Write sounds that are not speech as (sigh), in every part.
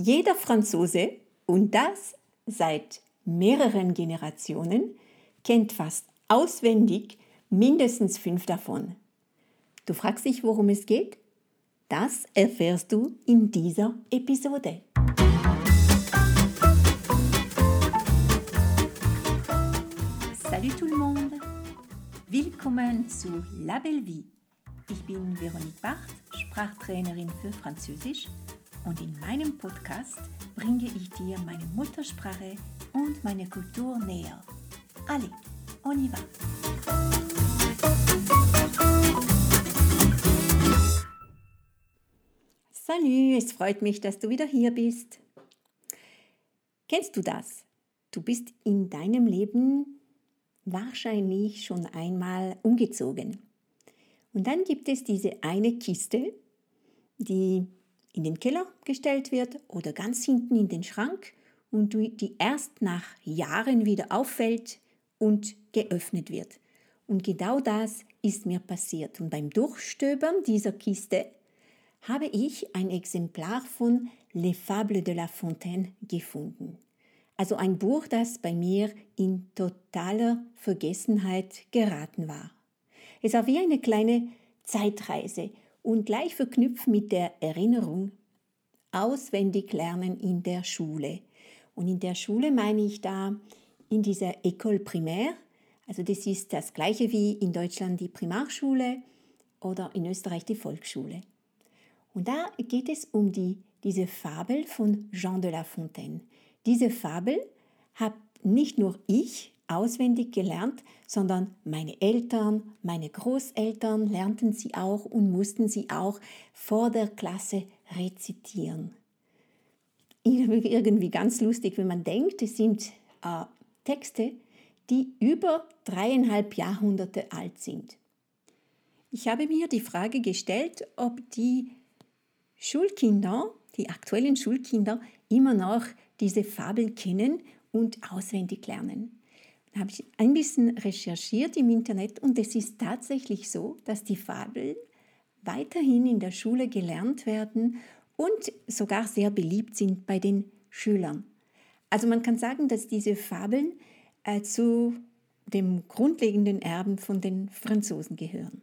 Jeder Franzose, und das seit mehreren Generationen, kennt fast auswendig mindestens fünf davon. Du fragst dich, worum es geht? Das erfährst du in dieser Episode. Salut tout le monde! Willkommen zu La Belle Vie. Ich bin Veronique Barth, Sprachtrainerin für Französisch und in meinem Podcast bringe ich dir meine Muttersprache und meine Kultur näher. Allez, on y va! Salut, es freut mich, dass du wieder hier bist. Kennst du das? Du bist in deinem Leben wahrscheinlich schon einmal umgezogen. Und dann gibt es diese eine Kiste, die in den Keller gestellt wird oder ganz hinten in den Schrank und die erst nach Jahren wieder auffällt und geöffnet wird. Und genau das ist mir passiert. Und beim Durchstöbern dieser Kiste habe ich ein Exemplar von Les Fables de la Fontaine gefunden. Also ein Buch, das bei mir in totaler Vergessenheit geraten war. Es war wie eine kleine Zeitreise und gleich verknüpft mit der Erinnerung auswendig lernen in der Schule. Und in der Schule meine ich da in dieser École primaire, also das ist das gleiche wie in Deutschland die Primarschule oder in Österreich die Volksschule. Und da geht es um die, diese Fabel von Jean de La Fontaine. Diese Fabel habe nicht nur ich auswendig gelernt, sondern meine Eltern, meine Großeltern lernten sie auch und mussten sie auch vor der Klasse rezitieren. (laughs) Irgendwie ganz lustig, wenn man denkt, es sind äh, Texte, die über dreieinhalb Jahrhunderte alt sind. Ich habe mir die Frage gestellt, ob die Schulkinder, die aktuellen Schulkinder, immer noch diese Fabel kennen und auswendig lernen. Habe ich ein bisschen recherchiert im Internet und es ist tatsächlich so, dass die Fabeln weiterhin in der Schule gelernt werden und sogar sehr beliebt sind bei den Schülern. Also man kann sagen, dass diese Fabeln äh, zu dem grundlegenden Erben von den Franzosen gehören.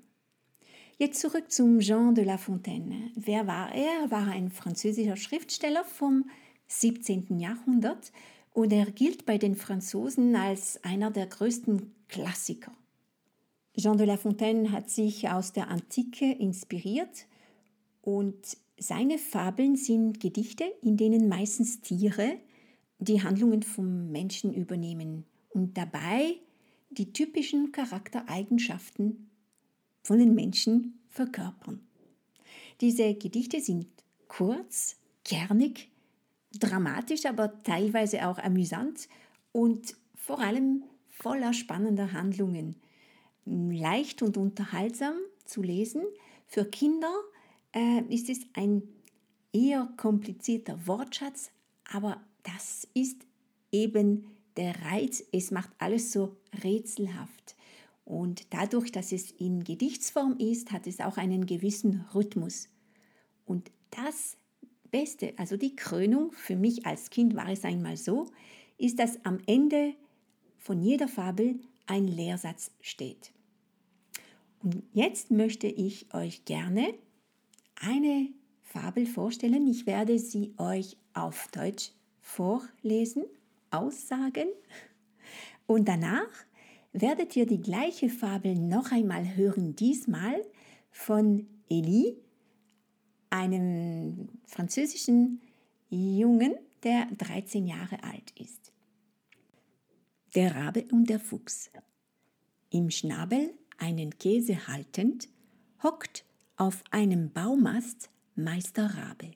Jetzt zurück zum Jean de La Fontaine. Wer war er? Er war ein französischer Schriftsteller vom 17. Jahrhundert und er gilt bei den Franzosen als einer der größten Klassiker. Jean de La Fontaine hat sich aus der Antike inspiriert und seine Fabeln sind Gedichte, in denen meistens Tiere die Handlungen vom Menschen übernehmen und dabei die typischen Charaktereigenschaften von den Menschen verkörpern. Diese Gedichte sind kurz, kernig, dramatisch, aber teilweise auch amüsant und vor allem voller spannender Handlungen. Leicht und unterhaltsam zu lesen. Für Kinder äh, ist es ein eher komplizierter Wortschatz, aber das ist eben der Reiz. Es macht alles so rätselhaft. Und dadurch, dass es in Gedichtsform ist, hat es auch einen gewissen Rhythmus. Und das Beste, also die Krönung, für mich als Kind war es einmal so, ist, dass am Ende von jeder Fabel ein Lehrsatz steht. Und jetzt möchte ich euch gerne eine Fabel vorstellen. Ich werde sie euch auf Deutsch vorlesen, aussagen und danach werdet ihr die gleiche Fabel noch einmal hören, diesmal von Elie einem französischen Jungen, der 13 Jahre alt ist. Der Rabe und der Fuchs. Im Schnabel einen Käse haltend, hockt auf einem Baumast Meister Rabe.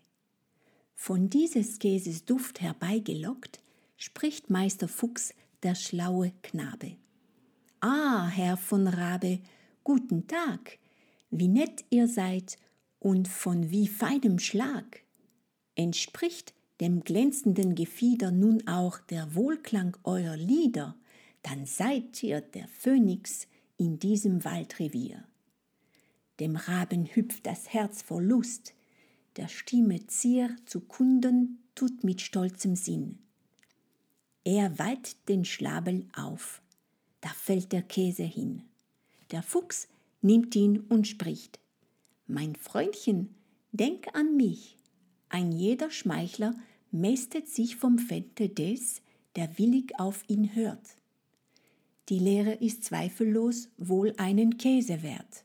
Von dieses Käses Duft herbeigelockt, spricht Meister Fuchs, der schlaue Knabe. Ah, Herr von Rabe, guten Tag, wie nett ihr seid und von wie feinem Schlag entspricht dem glänzenden Gefieder nun auch der Wohlklang eurer Lieder, dann seid ihr der Phönix in diesem Waldrevier. Dem Raben hüpft das Herz vor Lust, der Stimme Zier zu Kunden tut mit stolzem Sinn. Er weiht den Schlabel auf, da fällt der Käse hin. Der Fuchs nimmt ihn und spricht, Mein Freundchen, denk an mich. Ein jeder Schmeichler mästet sich vom Fette des, der willig auf ihn hört. Die Lehre ist zweifellos wohl einen Käse wert.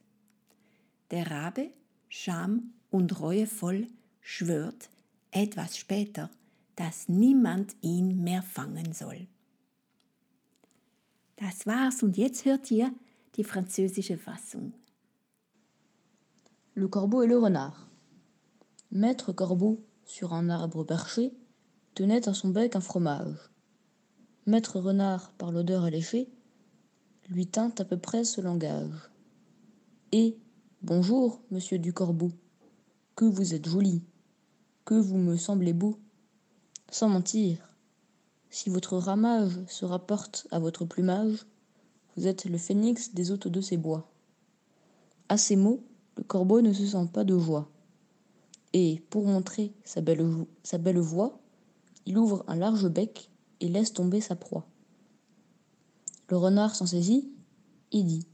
Der Rabe, Scham und reuevoll, schwört etwas später, dass niemand ihn mehr fangen soll. Das war's und jetzt hört ihr die französische Fassung. Le corbeau et le renard. Maître corbeau, sur un arbre perché, tenait à son bec un fromage. Maître renard, par l'odeur alléchée, lui tint à peu près ce langage. Et bonjour, monsieur du corbeau, que vous êtes joli, que vous me semblez beau. Sans mentir, si votre ramage se rapporte à votre plumage, vous êtes le phénix des hôtes de ces bois. À ces mots, le corbeau ne se sent pas de joie. Et, pour montrer sa belle, voix, il ouvre un large bec et laisse tomber sa proie. Le renard s'en saisit et dit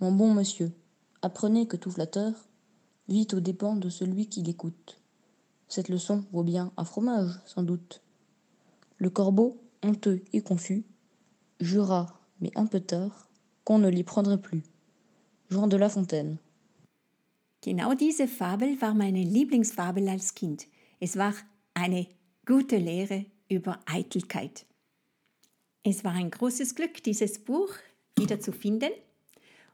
Mon bon monsieur, apprenez que tout flatteur vit aux dépens de celui qui l'écoute. Cette leçon vaut bien un fromage, sans doute. Le corbeau, honteux et confus, jura, mais un peu tard, qu'on ne l'y prendrait plus. Jean de La Fontaine. Genau diese Fabel war meine Lieblingsfabel als Kind. Es war eine gute Lehre über Eitelkeit. Es war ein großes Glück, dieses Buch wieder zu finden.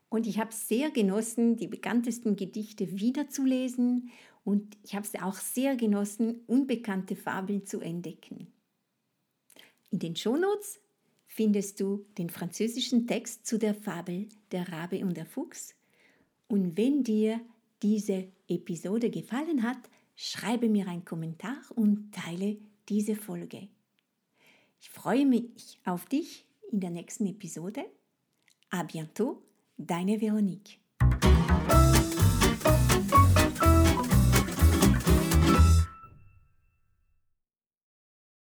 Und ich habe sehr genossen, die bekanntesten Gedichte wiederzulesen. Und ich habe es auch sehr genossen, unbekannte Fabeln zu entdecken. In den Shownotes findest du den französischen Text zu der Fabel Der Rabe und der Fuchs. Und wenn dir diese Episode gefallen hat, schreibe mir einen Kommentar und teile diese Folge. Ich freue mich auf dich in der nächsten Episode. A bientôt, deine Veronique.